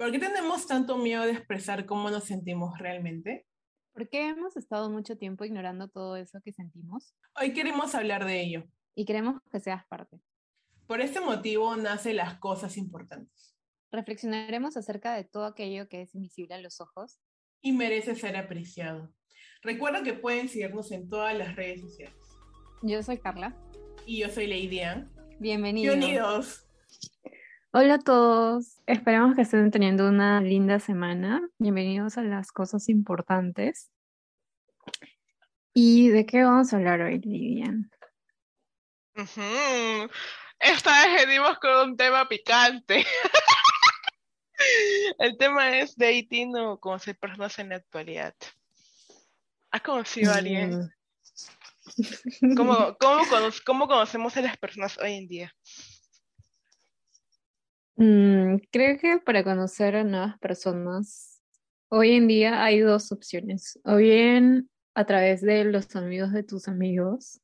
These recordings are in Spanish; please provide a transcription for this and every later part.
¿Por qué tenemos tanto miedo de expresar cómo nos sentimos realmente? ¿Por qué hemos estado mucho tiempo ignorando todo eso que sentimos? Hoy queremos hablar de ello. Y queremos que seas parte. Por este motivo nace las cosas importantes. Reflexionaremos acerca de todo aquello que es invisible a los ojos. Y merece ser apreciado. Recuerda que pueden seguirnos en todas las redes sociales. Yo soy Carla. Y yo soy Lady Ann. Bienvenidos. Bienvenidos. Hola a todos, esperamos que estén teniendo una linda semana. Bienvenidos a las cosas importantes. ¿Y de qué vamos a hablar hoy, Lidian? Esta vez venimos con un tema picante. El tema es dating o conocer personas en la actualidad. ¿Has conocido a alguien? Mm. ¿Cómo, cómo conocemos a las personas hoy en día? Mm, creo que para conocer a nuevas personas, hoy en día hay dos opciones. O bien a través de los amigos de tus amigos,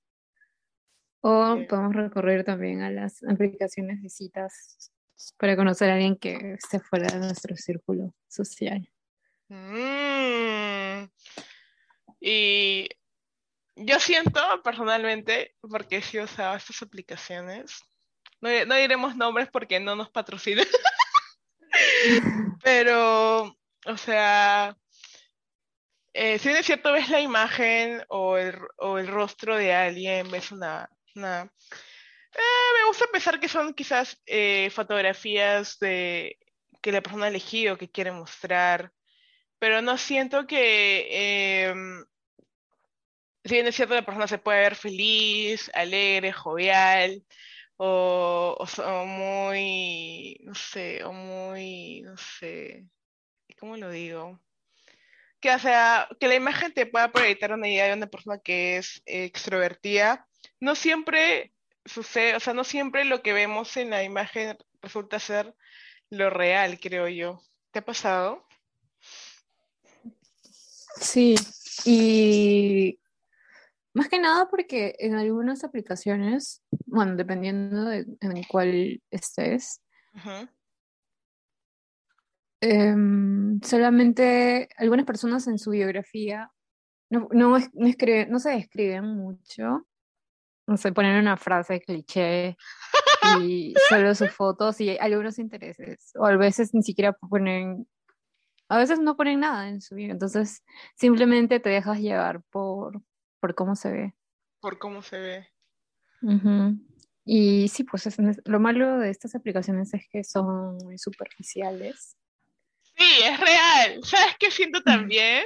o podemos recurrir también a las aplicaciones de citas para conocer a alguien que esté fuera de nuestro círculo social. Mm. Y yo siento personalmente, porque sí usaba estas aplicaciones, no, diremos nombres porque no nos patrocinan. Pero, o sea, eh, si es cierto, ves la imagen o el, o el rostro de alguien, ves una... una eh, me gusta pensar que son quizás eh, fotografías de que la persona ha elegido, que quiere mostrar, pero no siento que... Em, si bien es cierto, la persona se puede ver feliz, alegre, jovial, o, o, muy, no sé, o muy, no sé, ¿cómo lo digo? Que, o sea, que la imagen te pueda proyectar una idea de una persona que es extrovertida, no siempre sucede, o sea, no siempre lo que vemos en la imagen resulta ser lo real, creo yo. ¿Te ha pasado? Sí, y más que nada porque en algunas aplicaciones, bueno, dependiendo de en cuál estés, em, solamente algunas personas en su biografía no, no, no, se describen mucho, no sé, ponen una frase cliché y solo sus fotos y algunos intereses, o a veces ni siquiera ponen, a veces no ponen nada en su vida, entonces simplemente te dejas llevar por, por cómo se ve. Por cómo se ve. Y sí, pues lo malo de estas aplicaciones es que son muy superficiales. Sí, es real. ¿Sabes qué siento también?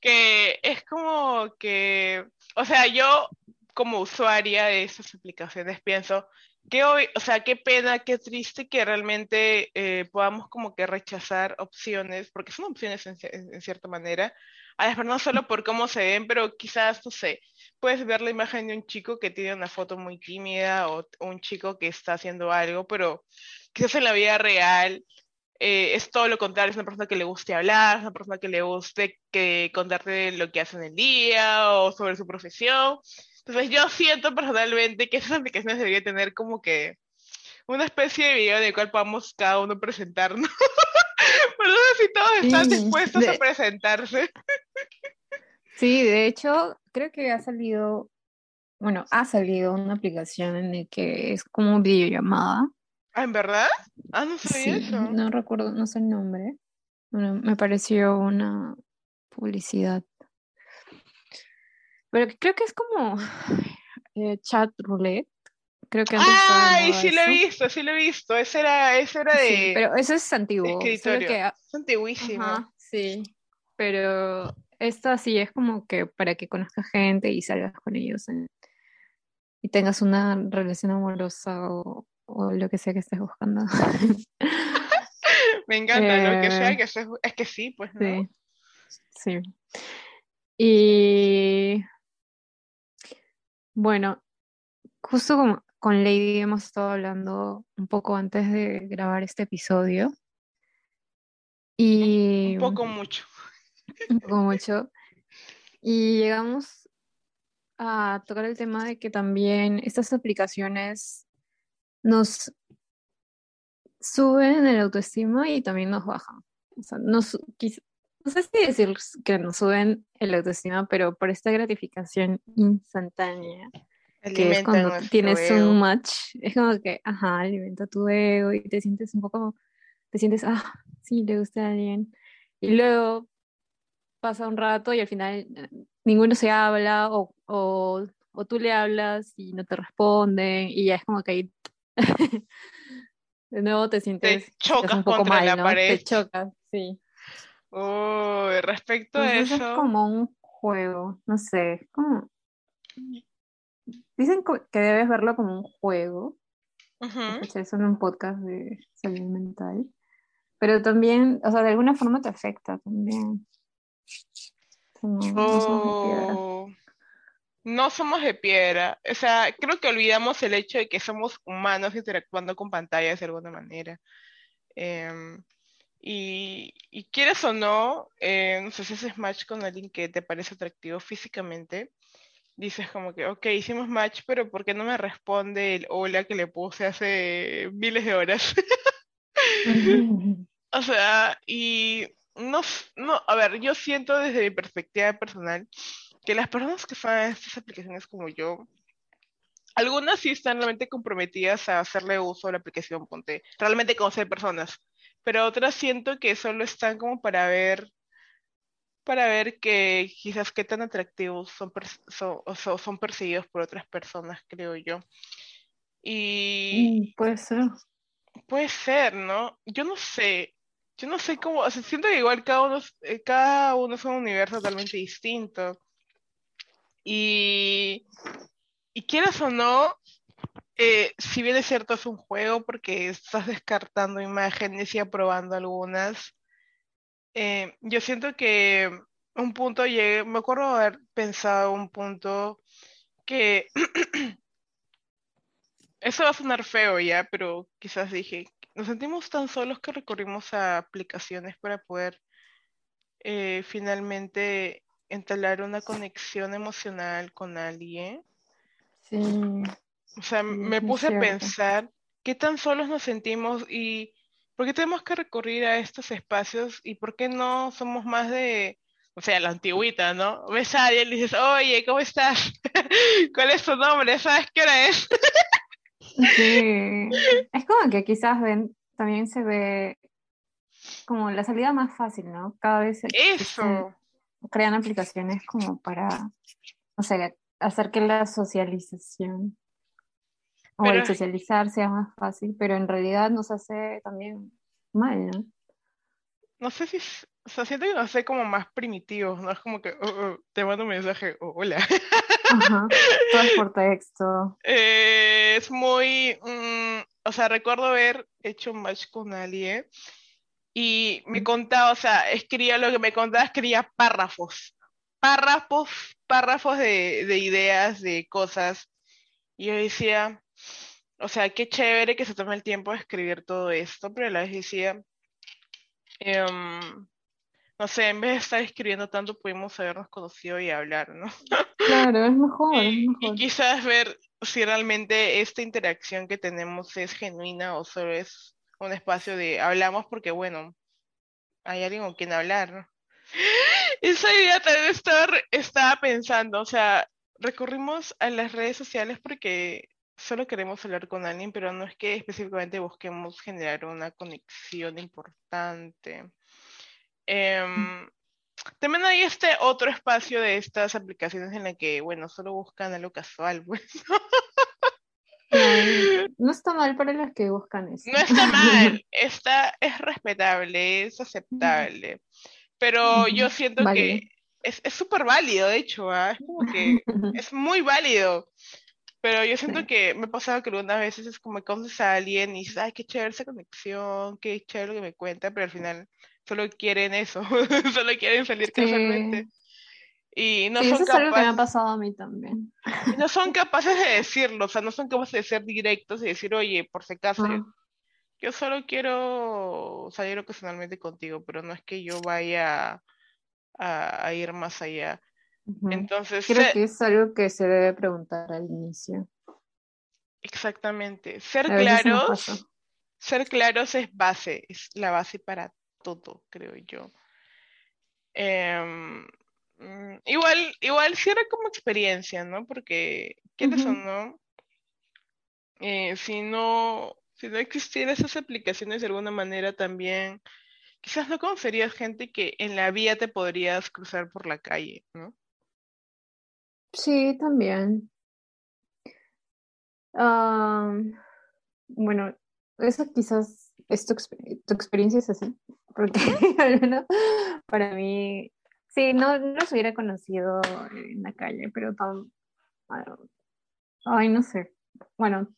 Que es como que, o sea, yo como usuaria de estas aplicaciones pienso hoy, o sea, qué pena, qué triste que realmente eh, podamos como que rechazar opciones, porque son opciones en cierta manera, a las no solo por cómo se ven, pero quizás, no sé, puedes ver la imagen de un chico que tiene una foto muy tímida o un chico que está haciendo algo, pero quizás en la vida real eh, es todo lo contrario, es una persona que le guste hablar, es una persona que le guste que contarte lo que hace en el día o sobre su profesión. Entonces yo siento personalmente que esas aplicaciones deberían tener como que una especie de video en el cual podamos cada uno presentarnos. Pero no sé si todos están dispuestos a presentarse. Sí, de hecho, creo que ha salido, bueno, ha salido una aplicación en la que es como videollamada. Ah, ¿en verdad? Ah, no sabía eso. No recuerdo, no sé el nombre. Bueno, me pareció una publicidad. Pero creo que es como eh, chat roulette. Creo que ¡Ay! Sí lo he visto, sí lo he visto. Ese era, ese era de. Sí, pero eso es antiguo. Escritorio. Que... Es antiguísimo. sí. Pero esta sí es como que para que conozcas gente y salgas con ellos y tengas una relación amorosa o, lo que sea que estés buscando. Me encanta lo que sea eh, que es, es que sí, pues no. Sí. sí. Y bueno, justo como con Lady hemos estado hablando un poco antes de grabar este episodio. Y un poco mucho. Un poco mucho. Y llegamos a tocar el tema de que también estas aplicaciones nos suben el autoestima y también nos bajan. O sea, no, su- quiz- no sé si decir que nos suben el autoestima, pero por esta gratificación instantánea, que es cuando tienes ego. un match, es como que, ajá, alimenta tu ego y te sientes un poco, te sientes, ah, sí, le gusta a alguien. Y luego pasa un rato y al final eh, ninguno se habla o, o, o tú le hablas y no te responden y ya es como que ahí de nuevo te sientes quizás chocas un poco contra mal, la ¿no? pared. Te chocas, sí. Uy, respecto a Entonces es eso, como un juego, no sé, es como... Dicen que debes verlo como un juego, escuché eso en un podcast de salud mental, pero también, o sea, de alguna forma te afecta también. O sea, no, no somos de piedra. Oh, no somos de piedra. O sea, creo que olvidamos el hecho de que somos humanos interactuando con pantallas de alguna manera. Em, y, y quieres o no, eh, no sé si haces match con alguien que te parece atractivo físicamente, dices como que, ok, hicimos match, pero ¿por qué no me responde el hola que le puse hace miles de horas? O sea, y no, no, a ver, yo siento desde mi perspectiva personal que las personas que usan estas aplicaciones como yo, algunas sí están realmente comprometidas a hacerle uso a la aplicación, ponte, realmente conocer personas, pero otras siento que solo están como para ver, para ver que quizás qué tan atractivos son, son, o so- son percibidos por otras personas, creo yo. Y Mm, Puede ser. Puede ser, ¿no? Yo no sé. Yo no sé cómo. O sea, siento que igual cada uno, eh, cada uno es un universo totalmente distinto. Y, y quieras o no, eh, si bien es cierto, es un juego porque estás descartando imágenes y aprobando algunas, eh, yo siento que un punto llegué, me acuerdo haber pensado un punto que Eso va a sonar feo ya, pero quizás dije, nos sentimos tan solos que recurrimos a aplicaciones para poder eh, finalmente entablar una conexión emocional con alguien. Sí, O sea, me puse a pensar qué tan solos nos sentimos y por qué tenemos que recurrir a estos espacios y por qué no somos más de, o sea, la antigüita, ¿no? Ves a alguien y dices, oye, ¿cómo estás? ¿Cuál es tu nombre? ¿Sabes qué hora es? Sí. Es como que quizás ven, también se ve como la salida más fácil, ¿no? Cada vez se- Eso. crean aplicaciones como para, no sé, hacer que la socialización o Pero el es- socializar sea más fácil, pero en realidad nos hace también mal, ¿no? No sé si, es- o sea, siento que nos hace como más primitivos, ¿no? Es como que, oh, oh, te mando un mensaje, oh, hola. Ajá. Todo es por texto. Eh, es muy, mm, o sea, recuerdo haber hecho un match con alguien y me contaba, o sea, escribía lo que me contaba, escribía párrafos, párrafos, párrafos de, de ideas, de cosas. Y yo decía, o sea, qué chévere que se tome el tiempo de escribir todo esto, pero a la vez decía, em, no sé, en vez de estar escribiendo tanto, pudimos habernos conocido y hablar, ¿no? Claro, es mejor, es Y, y mejor. quizás ver si realmente esta interacción que tenemos es genuina o solo es un espacio de hablamos porque, bueno, hay alguien con quien hablar, ¿no? Esa idea también estaba, estaba pensando, o sea, recurrimos a las redes sociales porque solo queremos hablar con alguien, pero no es que específicamente busquemos generar una conexión importante. Em, también hay este otro espacio de estas aplicaciones en la que, bueno, solo buscan algo casual, pues. No, no está mal para los que buscan eso. No está mal, está, es respetable, es aceptable, pero yo siento que es es súper válido, de hecho, ¿ah? Es como que es muy válido, pero yo siento Sí. que me ha pasado que algunas veces es como que conoces a alguien y dices, ay, qué chévere esa conexión, qué chévere lo que me cuenta, pero al final solo quieren eso, solo quieren salir casualmente. Y no sí, son eso es algo que me ha capaces, pasado a mí también. y no son capaces de decirlo, o sea, no son capaces de ser directos y decir, oye, por si acaso, yo, Ah, yo solo quiero salir ocasionalmente contigo, pero no es que yo vaya a, a ir más allá. Entonces, Creo ser- que es algo que se debe preguntar al inicio. exactamente, ser claros, ser claros es base, es la base para todo, creo yo. Em, mm, igual, igual sí era como experiencia, ¿no? Porque, ¿quiénes son, no? Eh, si no, si no existieran esas aplicaciones de alguna manera también, quizás no conocerías gente que en la vía te podrías cruzar por la calle, ¿no? Sí, también. bueno, eso quizás es tu, experiencia es así, porque para mí, sí, no, no los hubiera conocido en la calle, pero tan, ay, no sé, bueno,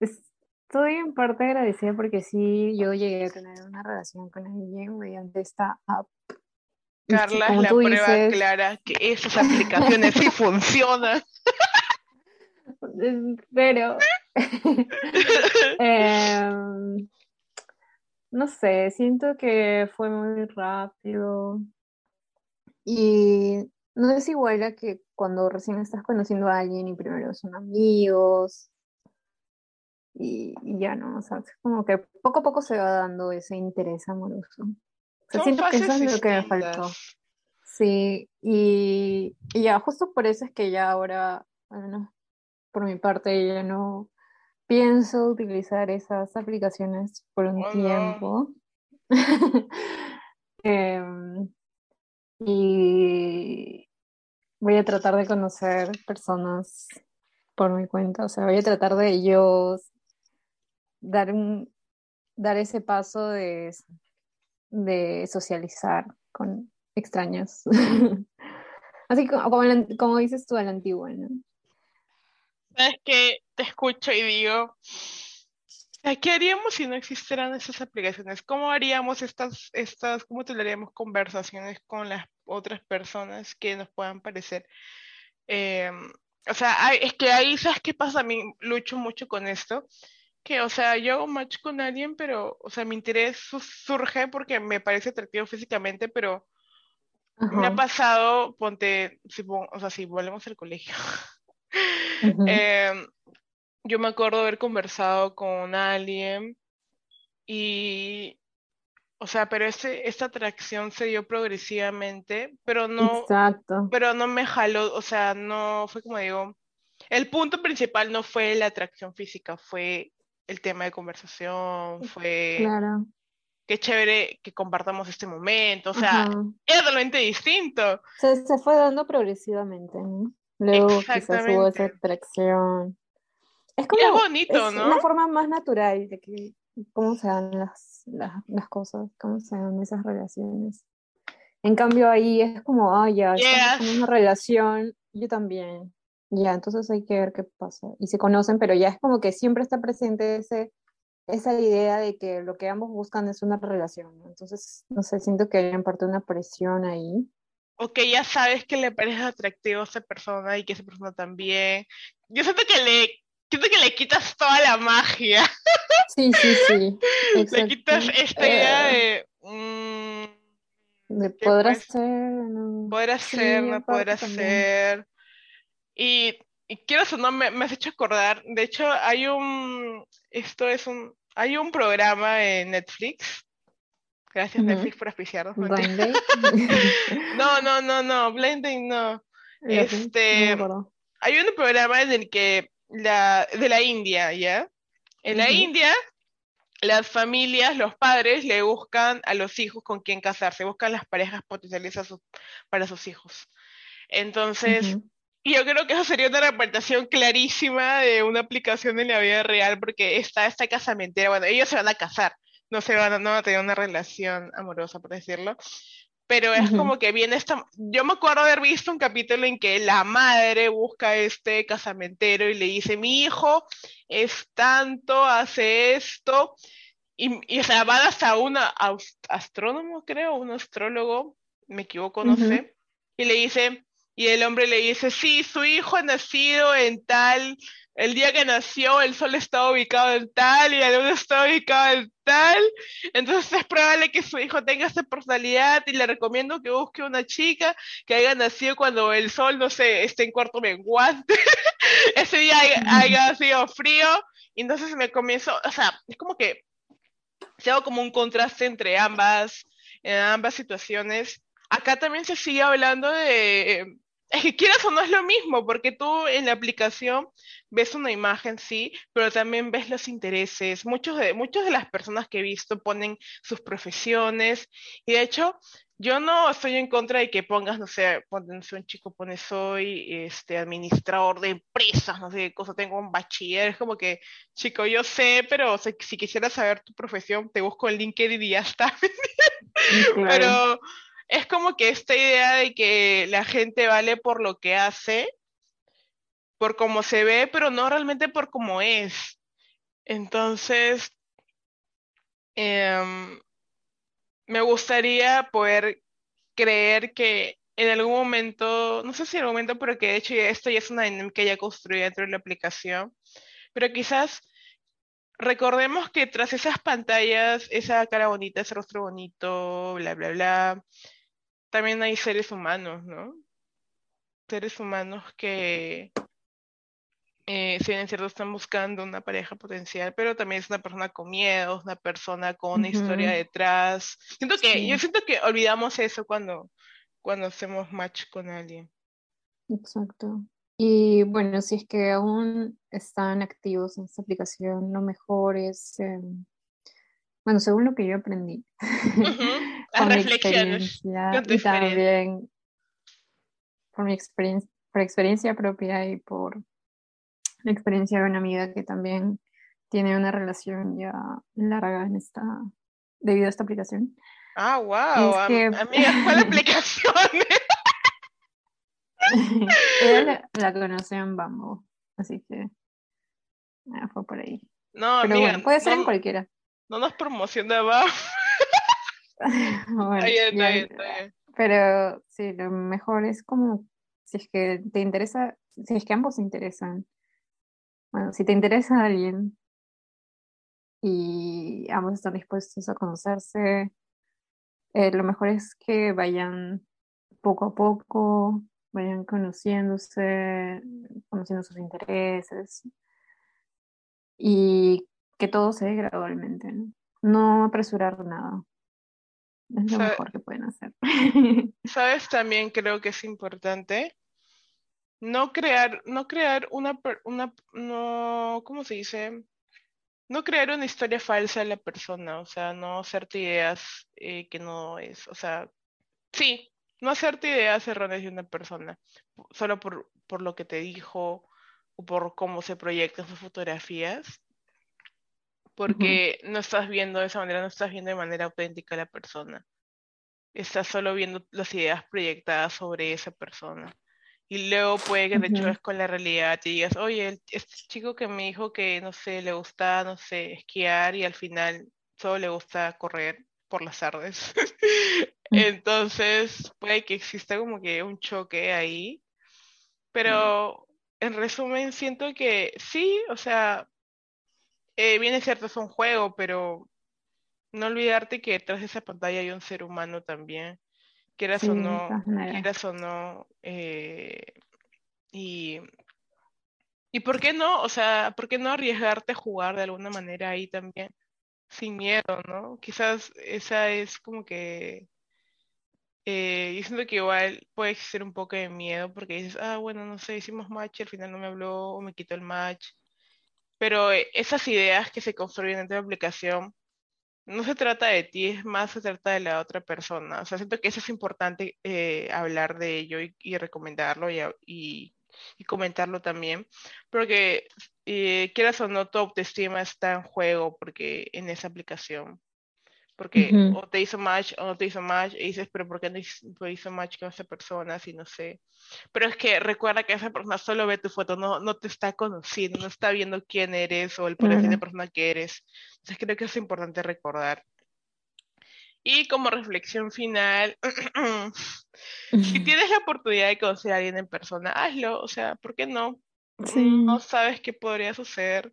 estoy en parte agradecida porque sí, yo llegué a tener una relación con alguien mediante esta app Carla es la prueba clara que esas aplicaciones sí funcionan. Pero, em, no sé, siento que fue muy rápido. Y no es igual a que cuando recién estás conociendo a alguien y primero son amigos y, ya no, o sea, es como que poco a poco se va dando ese interés amoroso siento que eso es lo que me faltó. Sí, y, ya, justo por eso es que ya ahora, bueno, por mi parte, ya no pienso utilizar esas aplicaciones por un tiempo. Em, y voy a tratar de conocer personas por mi cuenta, o sea, voy a tratar de ellos dar un, dar ese paso de de socializar con extraños. Así como, como, dices tú a la antigua, ¿no? Es que te escucho y digo, ¿qué haríamos si no existieran esas aplicaciones? ¿Cómo haríamos estas, estas, cómo tendríamos conversaciones con las otras personas que nos puedan parecer? Em, o sea, es que ahí, ¿sabes qué pasa? A mí lucho mucho con esto, que, o sea, yo hago match con alguien, pero, o sea, mi interés surge porque me parece atractivo físicamente, pero me ha pasado, ponte, si, o sea, si volvemos al colegio, em, yo me acuerdo haber conversado con alguien y, o sea, pero ese, esta atracción se dio progresivamente, pero no, Exacto. pero no me jaló, o sea, no fue como digo, el punto principal no fue la atracción física, fue el tema de conversación, fue claro. qué chévere que compartamos este momento, o sea, es totalmente distinto. Se, se fue dando progresivamente, ¿no? Luego quizás hubo esa atracción. Es como es bonito, es ¿no? una forma más natural de que cómo se dan las, las, las, cosas, cómo se dan esas relaciones. En cambio ahí es como, ah, ya, estamos en una relación, yo también. Ya, entonces hay que ver qué pasa. Y se conocen, pero ya es como que siempre está presente ese, esa idea de que lo que ambos buscan es una relación. Entonces, no sé, siento que hay en parte una presión ahí. O que ya sabes que le parece atractivo a esa persona y que esa persona también. Yo siento que le, siento que le quitas toda la magia. Sí, sí, sí. le quitas esta idea de... Mm, de poder hacer, no. Poder hacer, no poder hacer. Y, quiero eso, ¿no? Me, has hecho acordar, de hecho hay un, esto es un, hay un programa en Netflix, gracias Netflix por auspiciarnos. no, no, no, no, Blending no. Este, hay un programa en el que la, de la India, ¿ya? En la India, las familias, los padres le buscan a los hijos con quién casarse, buscan las parejas potenciales para sus hijos. Entonces, y yo creo que eso sería una representación clarísima de una aplicación en la vida real, porque está esta casamentera, bueno, ellos se van a casar, no se van a, no a tener una relación amorosa, por decirlo, pero es como que viene esta, yo me acuerdo haber visto un capítulo en que la madre busca a este casamentero y le dice, mi hijo es tanto, hace esto, y, y o sea, van hasta un astrónomo, creo, un astrólogo, me equivoco, no sé, y le dice, y el hombre le dice, sí, su hijo ha nacido en tal, el día que nació el sol está ubicado en tal y la luna está ubicada en tal, entonces es probable que su hijo tenga esa personalidad y le recomiendo que busque una chica que haya nacido cuando el sol, no sé, esté en cuarto menguante, ese día haya, sido frío Y entonces me comienzo, o sea, es como que se hago como un contraste entre ambas, en ambas situaciones. Acá también se sigue hablando de es que quieras o no es lo mismo, porque tú en la aplicación ves una imagen, sí, pero también ves los intereses. Muchos de, muchas de las personas que he visto ponen sus profesiones y de hecho yo no estoy en contra de que pongas, no sé, pones un chico, pone soy este, administrador de empresas, no sé qué cosa, tengo un bachiller, es como que, chico, yo sé, pero si, quisieras saber tu profesión, te busco en LinkedIn y ya está. Pero es como que esta idea de que la gente vale por lo que hace, por cómo se ve, pero no realmente por cómo es. Entonces, em, me gustaría poder creer que en algún momento, no sé si en algún momento, pero que de hecho esto ya es una dinámica ya construida dentro de la aplicación, pero quizás recordemos que tras esas pantallas, esa cara bonita, ese rostro bonito, bla, bla, bla, también hay seres humanos, ¿no? Seres humanos que, eh, si bien es cierto, están buscando una pareja potencial, pero también es una persona con miedos, una persona con una historia detrás. Siento que, yo siento que olvidamos eso cuando, cuando hacemos match con alguien. Exacto. Y bueno, si es que aún están activos en esta aplicación, lo mejor es em, bueno, según lo que yo aprendí. Las reflexiones. y también por mi experiencia, por experiencia propia y por la experiencia de una amiga que también tiene una relación ya larga en esta, debido a esta aplicación. Ah, wow, amiga, ¿cuál aplicación? Ella la, conoció en Bamboo, así que ah, fue por ahí. No, Pero amiga, puede ser en cualquiera. No nos promocionaba. bueno, Pero sí, lo mejor es como si es que te interesa, si es que ambos se interesan. Bueno, si te interesa a alguien y ambos están dispuestos a conocerse, eh, lo mejor es que vayan poco a poco, vayan conociéndose, conociendo sus intereses y que todo se dé gradualmente, ¿no? No apresurar nada. Es lo mejor que pueden hacer. ¿Sabes? También creo que es importante no crear, no crear una, una, no, ¿cómo se dice? No crear una historia falsa de la persona, o sea, no hacerte ideas eh, que no es, o sea, sí, no hacerte ideas erróneas de una persona, solo por, por lo que te dijo o por cómo se proyectan sus fotografías, porque no estás viendo de esa manera, no estás viendo de manera auténtica a la persona. Estás solo viendo las ideas proyectadas sobre esa persona. Y luego puede que te choques con la realidad y digas, oye, este chico que me dijo que, no sé, le gusta, no sé, esquiar y al final solo le gusta correr por las tardes. Entonces, puede que exista como que un choque ahí. Pero, en resumen, siento que sí, o sea, eh, bien es cierto, es un juego, pero no olvidarte que detrás de esa pantalla hay un ser humano también, quieras o no, quieras o no, eh, y, y por qué no, o sea, por qué no arriesgarte a jugar de alguna manera ahí también, sin miedo, ¿no? Quizás esa es como que, eh, yo siento que igual puede existir un poco de miedo porque dices, ah, bueno, no sé, hicimos match, al final no me habló o me quitó el match pero eh, esas ideas que se construyen dentro de la aplicación, no se trata de ti, es más se trata de la otra persona. O sea, siento que eso es importante eh, hablar de ello y, recomendarlo y, comentarlo también, porque eh, quieras o no, tu autoestima está en juego porque en esa aplicación porque o te hizo match o no te hizo match y dices, pero ¿por qué no hizo match con esa persona? Si no sé. Pero es que recuerda que esa persona solo ve tu foto, no, no te está conociendo, no está viendo quién eres o el perfil de persona que eres. Entonces creo que es importante recordar. Y como reflexión final, si tienes la oportunidad de conocer a alguien en persona, hazlo, o sea, ¿por qué no? No sabes qué podría suceder.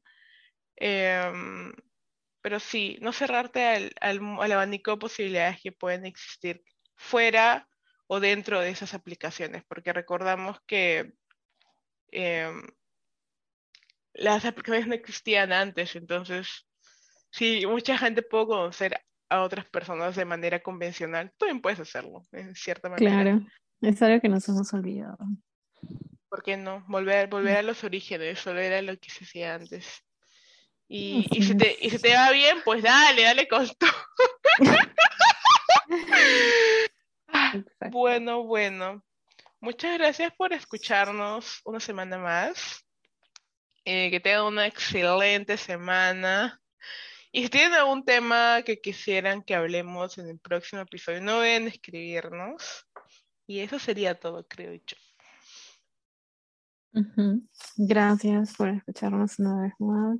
Eh, pero sí, no cerrarte al, al, abanico de posibilidades que pueden existir fuera o dentro de esas aplicaciones, porque recordamos que em, las aplicaciones no existían antes, entonces, si mucha gente puede conocer a otras personas de manera convencional, tú también puedes hacerlo, en cierta manera. Claro, es algo que nos hemos olvidado. ¿Por qué no? Volver, volver a los orígenes, volver a lo que se hacía antes. Y, y, si te, y si te va bien, pues dale, dale con todo. bueno, bueno. Muchas gracias por escucharnos una semana más. Eh, que tengan una excelente semana. Y si tienen algún tema que quisieran que hablemos en el próximo episodio, no deben escribirnos. Y eso sería todo, creo yo. Gracias por escucharnos una vez más